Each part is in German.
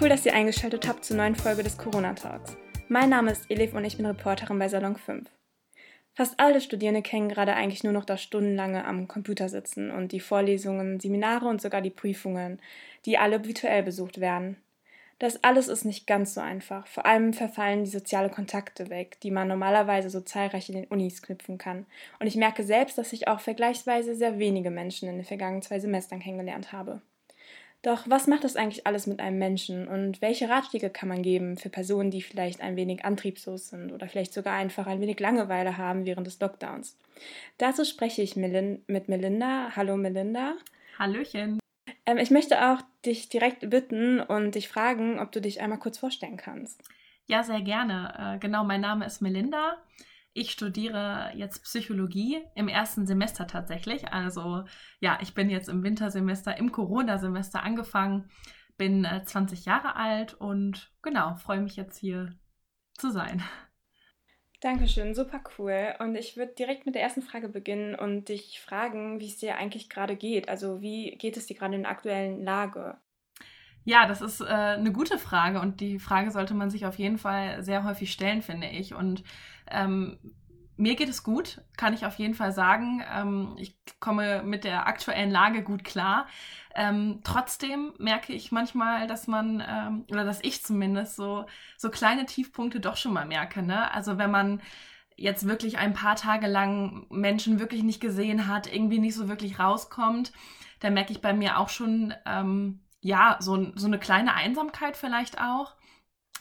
Cool, dass ihr eingeschaltet habt zur neuen Folge des Corona Talks. Mein Name ist Elif und ich bin Reporterin bei Salon 5. Fast alle Studierende kennen gerade eigentlich nur noch das stundenlange am Computer sitzen und die Vorlesungen, Seminare und sogar die Prüfungen, die alle virtuell besucht werden. Das alles ist nicht ganz so einfach. Vor allem verfallen die sozialen Kontakte weg, die man normalerweise so zahlreich in den Unis knüpfen kann. Und ich merke selbst, dass ich auch vergleichsweise sehr wenige Menschen in den vergangenen zwei Semestern kennengelernt habe. Doch was macht das eigentlich alles mit einem Menschen und welche Ratschläge kann man geben für Personen, die vielleicht ein wenig antriebslos sind oder vielleicht sogar einfach ein wenig Langeweile haben während des Lockdowns? Dazu spreche ich mit Melinda. Hallo Melinda. Hallöchen. Ähm, ich möchte auch dich direkt bitten und dich fragen, ob du dich einmal kurz vorstellen kannst. Ja, sehr gerne. Äh, genau, mein Name ist Melinda. Ich studiere jetzt Psychologie im ersten Semester tatsächlich. Also ja, ich bin jetzt im Wintersemester, im Corona-Semester angefangen, bin äh, 20 Jahre alt und genau, freue mich jetzt hier zu sein. Dankeschön, super cool. Und ich würde direkt mit der ersten Frage beginnen und dich fragen, wie es dir eigentlich gerade geht. Also wie geht es dir gerade in der aktuellen Lage? Ja, das ist äh, eine gute Frage und die Frage sollte man sich auf jeden Fall sehr häufig stellen, finde ich. Und ähm, mir geht es gut, kann ich auf jeden Fall sagen. Ähm, ich komme mit der aktuellen Lage gut klar. Ähm, trotzdem merke ich manchmal, dass man, ähm, oder dass ich zumindest so, so kleine Tiefpunkte doch schon mal merke. Ne? Also wenn man jetzt wirklich ein paar Tage lang Menschen wirklich nicht gesehen hat, irgendwie nicht so wirklich rauskommt, dann merke ich bei mir auch schon, ähm, ja, so, so eine kleine Einsamkeit vielleicht auch.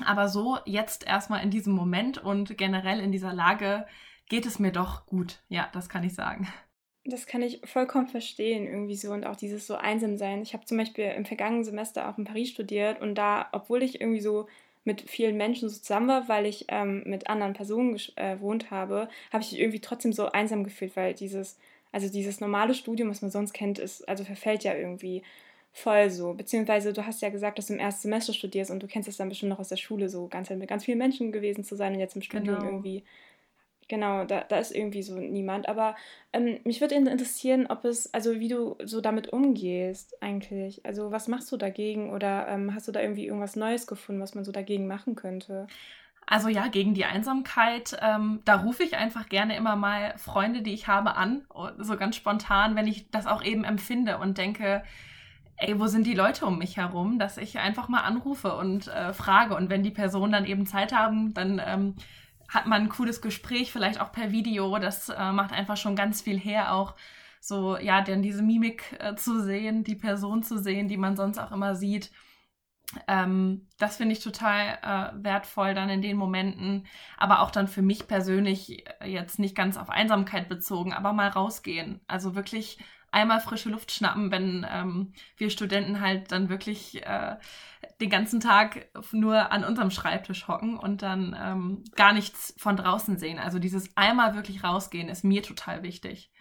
Aber so jetzt erstmal in diesem Moment und generell in dieser Lage geht es mir doch gut. Ja, das kann ich sagen. Das kann ich vollkommen verstehen, irgendwie so und auch dieses so einsam sein. Ich habe zum Beispiel im vergangenen Semester auch in Paris studiert und da, obwohl ich irgendwie so mit vielen Menschen so zusammen war, weil ich ähm, mit anderen Personen äh, gewohnt habe, habe ich mich irgendwie trotzdem so einsam gefühlt, weil dieses, also dieses normale Studium, was man sonst kennt, ist, also verfällt ja irgendwie voll so. Beziehungsweise du hast ja gesagt, dass du im ersten Semester studierst und du kennst es dann bestimmt noch aus der Schule, so ganz mit ganz vielen Menschen gewesen zu sein und jetzt im Studium genau. irgendwie. Genau, da, da ist irgendwie so niemand. Aber ähm, mich würde interessieren, ob es, also wie du so damit umgehst eigentlich. Also was machst du dagegen oder ähm, hast du da irgendwie irgendwas Neues gefunden, was man so dagegen machen könnte? Also ja, gegen die Einsamkeit, ähm, da rufe ich einfach gerne immer mal Freunde, die ich habe, an, so ganz spontan, wenn ich das auch eben empfinde und denke, ey, wo sind die Leute um mich herum, dass ich einfach mal anrufe und äh, frage. Und wenn die Personen dann eben Zeit haben, dann ähm, hat man ein cooles Gespräch, vielleicht auch per Video. Das äh, macht einfach schon ganz viel her, auch so, ja, denn diese Mimik äh, zu sehen, die Person zu sehen, die man sonst auch immer sieht. Ähm, das finde ich total äh, wertvoll dann in den Momenten, aber auch dann für mich persönlich äh, jetzt nicht ganz auf Einsamkeit bezogen, aber mal rausgehen. Also wirklich einmal frische Luft schnappen, wenn ähm, wir Studenten halt dann wirklich äh, den ganzen Tag nur an unserem Schreibtisch hocken und dann ähm, gar nichts von draußen sehen. Also dieses einmal wirklich rausgehen ist mir total wichtig.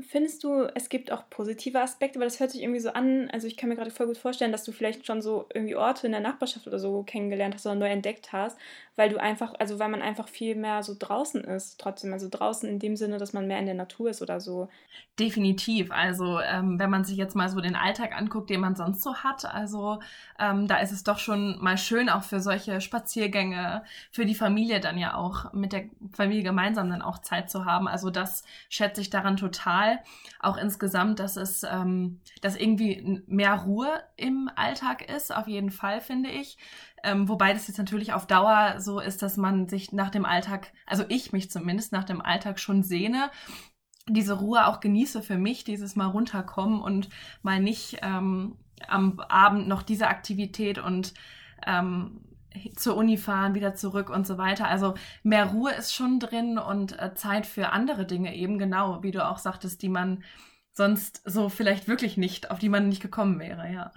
Findest du, es gibt auch positive Aspekte, weil das hört sich irgendwie so an, also ich kann mir gerade voll gut vorstellen, dass du vielleicht schon so irgendwie Orte in der Nachbarschaft oder so kennengelernt hast oder neu entdeckt hast, weil du einfach, also weil man einfach viel mehr so draußen ist, trotzdem, also draußen in dem Sinne, dass man mehr in der Natur ist oder so. Definitiv, also ähm, wenn man sich jetzt mal so den Alltag anguckt, den man sonst so hat, also ähm, da ist es doch schon mal schön auch für solche Spaziergänge, für die Familie dann ja auch mit der Familie gemeinsam dann auch Zeit zu haben, also das schätze ich daran total Fall. Auch insgesamt, dass es, ähm, dass irgendwie mehr Ruhe im Alltag ist, auf jeden Fall, finde ich. Ähm, wobei das jetzt natürlich auf Dauer so ist, dass man sich nach dem Alltag, also ich mich zumindest nach dem Alltag schon sehne diese Ruhe auch genieße für mich, dieses mal runterkommen und mal nicht ähm, am Abend noch diese Aktivität und ähm, zur Uni fahren, wieder zurück und so weiter. Also mehr Ruhe ist schon drin und äh, Zeit für andere Dinge eben genau, wie du auch sagtest, die man sonst so vielleicht wirklich nicht, auf die man nicht gekommen wäre, ja.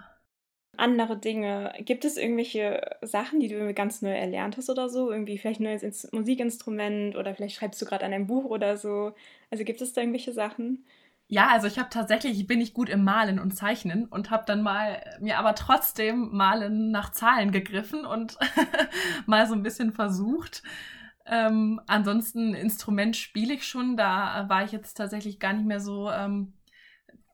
Andere Dinge. Gibt es irgendwelche Sachen, die du ganz neu erlernt hast oder so? Irgendwie vielleicht ein neues Musikinstrument oder vielleicht schreibst du gerade an einem Buch oder so. Also gibt es da irgendwelche Sachen? Ja, also ich habe tatsächlich, bin ich gut im Malen und Zeichnen und habe dann mal mir aber trotzdem Malen nach Zahlen gegriffen und mal so ein bisschen versucht. Ähm, ansonsten Instrument spiele ich schon, da war ich jetzt tatsächlich gar nicht mehr so ähm,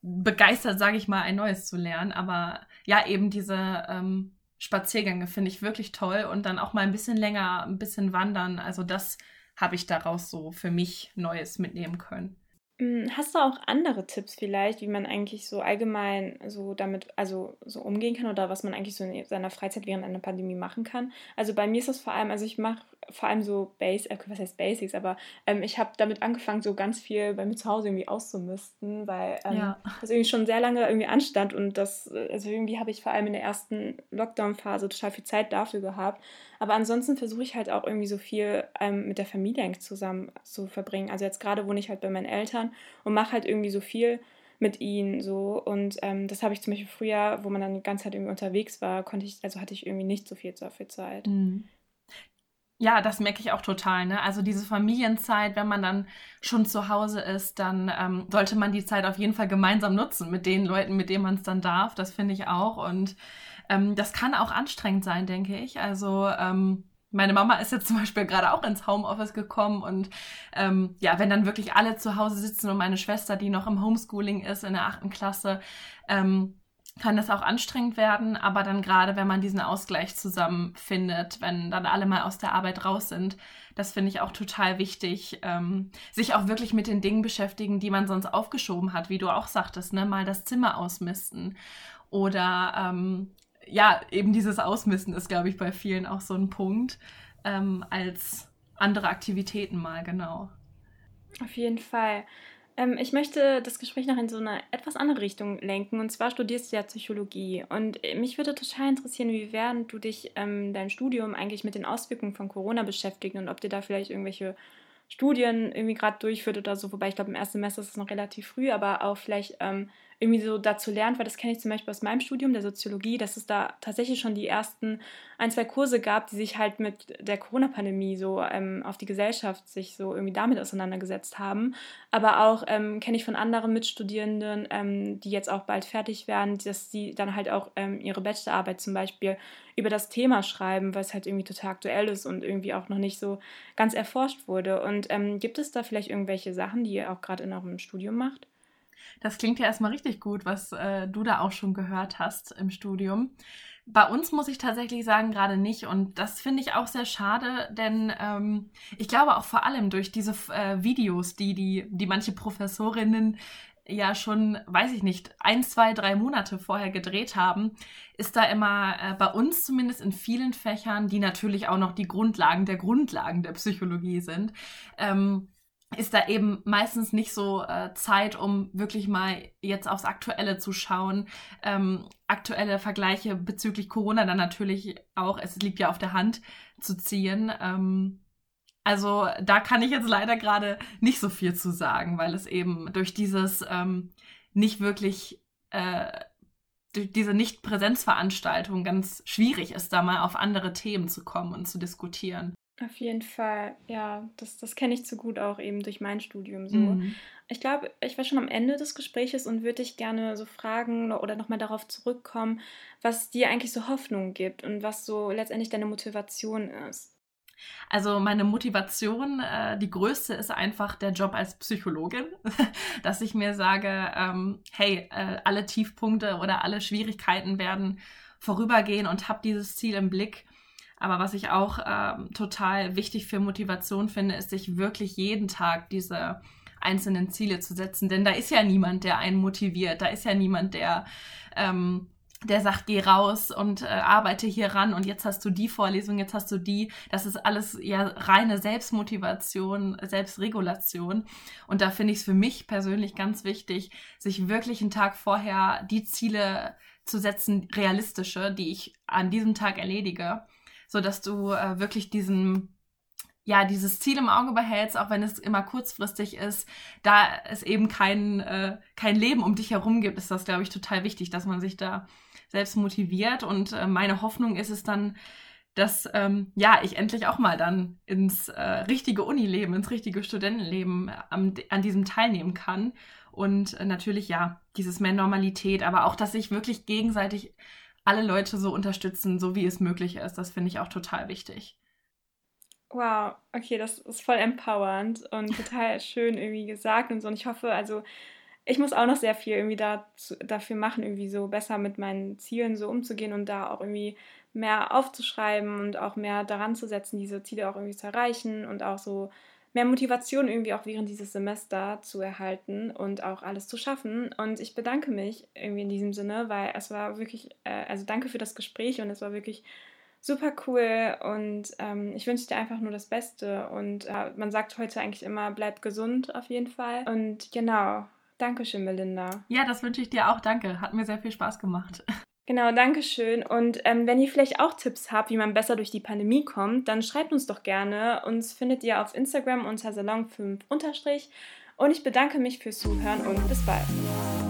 begeistert, sage ich mal, ein neues zu lernen. Aber ja, eben diese, ähm, Spaziergänge finde ich wirklich toll und dann auch mal ein bisschen länger, ein bisschen wandern. Also das habe ich daraus so für mich Neues mitnehmen können. Hm, hast du auch andere Tipps vielleicht, wie man eigentlich so allgemein so damit, also so umgehen kann oder was man eigentlich so in seiner Freizeit während einer Pandemie machen kann? Also bei mir ist das vor allem, also ich mache vor allem so Base, äh, was heißt Basics, aber ähm, ich habe damit angefangen, so ganz viel bei mir zu Hause irgendwie auszumisten, weil ähm, ja. das irgendwie schon sehr lange irgendwie anstand und das, äh, also irgendwie habe ich vor allem in der ersten Lockdown-Phase total viel Zeit dafür gehabt. Aber ansonsten versuche ich halt auch irgendwie so viel ähm, mit der Familie zusammen zu verbringen. Also jetzt gerade wohne ich halt bei meinen Eltern und mache halt irgendwie so viel mit ihnen so und ähm, das habe ich zum Beispiel früher, wo man dann die ganze Zeit irgendwie unterwegs war, konnte ich, also hatte ich irgendwie nicht so viel, viel Zeit. Mhm. Ja, das merke ich auch total. Ne? Also diese Familienzeit, wenn man dann schon zu Hause ist, dann ähm, sollte man die Zeit auf jeden Fall gemeinsam nutzen mit den Leuten, mit denen man es dann darf. Das finde ich auch. Und ähm, das kann auch anstrengend sein, denke ich. Also ähm, meine Mama ist jetzt zum Beispiel gerade auch ins Homeoffice gekommen und ähm, ja, wenn dann wirklich alle zu Hause sitzen und meine Schwester, die noch im Homeschooling ist in der achten Klasse, ähm, kann das auch anstrengend werden, aber dann gerade, wenn man diesen Ausgleich zusammenfindet, wenn dann alle mal aus der Arbeit raus sind, das finde ich auch total wichtig, ähm, sich auch wirklich mit den Dingen beschäftigen, die man sonst aufgeschoben hat, wie du auch sagtest, ne, mal das Zimmer ausmisten oder ähm, ja, eben dieses Ausmisten ist, glaube ich, bei vielen auch so ein Punkt ähm, als andere Aktivitäten mal, genau. Auf jeden Fall. Ähm, ich möchte das Gespräch noch in so eine etwas andere Richtung lenken. Und zwar studierst du ja Psychologie. Und äh, mich würde total interessieren, wie während du dich ähm, dein Studium eigentlich mit den Auswirkungen von Corona beschäftigt und ob dir da vielleicht irgendwelche Studien irgendwie gerade durchführt oder so. Wobei ich glaube, im ersten Semester ist es noch relativ früh, aber auch vielleicht ähm, irgendwie so dazu lernt, weil das kenne ich zum Beispiel aus meinem Studium der Soziologie, dass es da tatsächlich schon die ersten ein, zwei Kurse gab, die sich halt mit der Corona-Pandemie so ähm, auf die Gesellschaft sich so irgendwie damit auseinandergesetzt haben. Aber auch ähm, kenne ich von anderen Mitstudierenden, ähm, die jetzt auch bald fertig werden, dass sie dann halt auch ähm, ihre Bachelorarbeit zum Beispiel über das Thema schreiben, was halt irgendwie total aktuell ist und irgendwie auch noch nicht so ganz erforscht wurde. Und ähm, gibt es da vielleicht irgendwelche Sachen, die ihr auch gerade in eurem Studium macht? Das klingt ja erstmal richtig gut, was äh, du da auch schon gehört hast im Studium. Bei uns muss ich tatsächlich sagen, gerade nicht. Und das finde ich auch sehr schade, denn ähm, ich glaube auch vor allem durch diese äh, Videos, die, die, die manche Professorinnen ja schon, weiß ich nicht, ein, zwei, drei Monate vorher gedreht haben, ist da immer äh, bei uns zumindest in vielen Fächern, die natürlich auch noch die Grundlagen der Grundlagen der Psychologie sind, ähm, ist da eben meistens nicht so äh, Zeit, um wirklich mal jetzt aufs Aktuelle zu schauen. Ähm, aktuelle Vergleiche bezüglich Corona dann natürlich auch, es liegt ja auf der Hand zu ziehen. Ähm, also da kann ich jetzt leider gerade nicht so viel zu sagen, weil es eben durch dieses ähm, nicht wirklich, äh, durch diese Nicht-Präsenzveranstaltung ganz schwierig ist, da mal auf andere Themen zu kommen und zu diskutieren. Auf jeden Fall, ja, das, das kenne ich zu gut auch eben durch mein Studium so. Mhm. Ich glaube, ich war schon am Ende des Gespräches und würde dich gerne so fragen oder nochmal darauf zurückkommen, was dir eigentlich so Hoffnung gibt und was so letztendlich deine Motivation ist. Also meine Motivation, äh, die größte ist einfach der Job als Psychologin, dass ich mir sage, ähm, hey, äh, alle Tiefpunkte oder alle Schwierigkeiten werden vorübergehen und habe dieses Ziel im Blick aber was ich auch ähm, total wichtig für Motivation finde, ist sich wirklich jeden Tag diese einzelnen Ziele zu setzen. Denn da ist ja niemand, der einen motiviert. Da ist ja niemand, der, ähm, der sagt, geh raus und äh, arbeite hier ran und jetzt hast du die Vorlesung, jetzt hast du die. Das ist alles ja reine Selbstmotivation, Selbstregulation. Und da finde ich es für mich persönlich ganz wichtig, sich wirklich einen Tag vorher die Ziele zu setzen, realistische, die ich an diesem Tag erledige so dass du äh, wirklich diesen ja, dieses Ziel im Auge behältst, auch wenn es immer kurzfristig ist, da es eben kein, äh, kein Leben um dich herum gibt, ist das, glaube ich, total wichtig, dass man sich da selbst motiviert. Und äh, meine Hoffnung ist es dann, dass ähm, ja, ich endlich auch mal dann ins äh, richtige Unileben, ins richtige Studentenleben am, an diesem teilnehmen kann. Und äh, natürlich, ja, dieses mehr Normalität, aber auch, dass ich wirklich gegenseitig alle Leute so unterstützen, so wie es möglich ist. Das finde ich auch total wichtig. Wow, okay, das ist voll empowernd und total schön irgendwie gesagt und so. Und ich hoffe, also ich muss auch noch sehr viel irgendwie dazu, dafür machen, irgendwie so besser mit meinen Zielen so umzugehen und da auch irgendwie mehr aufzuschreiben und auch mehr daran zu setzen, diese Ziele auch irgendwie zu erreichen und auch so mehr Motivation irgendwie auch während dieses Semester zu erhalten und auch alles zu schaffen. Und ich bedanke mich irgendwie in diesem Sinne, weil es war wirklich, äh, also danke für das Gespräch und es war wirklich super cool und ähm, ich wünsche dir einfach nur das Beste und äh, man sagt heute eigentlich immer, bleib gesund auf jeden Fall und genau, Dankeschön, Melinda. Ja, das wünsche ich dir auch, danke, hat mir sehr viel Spaß gemacht. Genau, danke schön. Und ähm, wenn ihr vielleicht auch Tipps habt, wie man besser durch die Pandemie kommt, dann schreibt uns doch gerne. Uns findet ihr auf Instagram unter Salon5 Und ich bedanke mich fürs Zuhören und bis bald.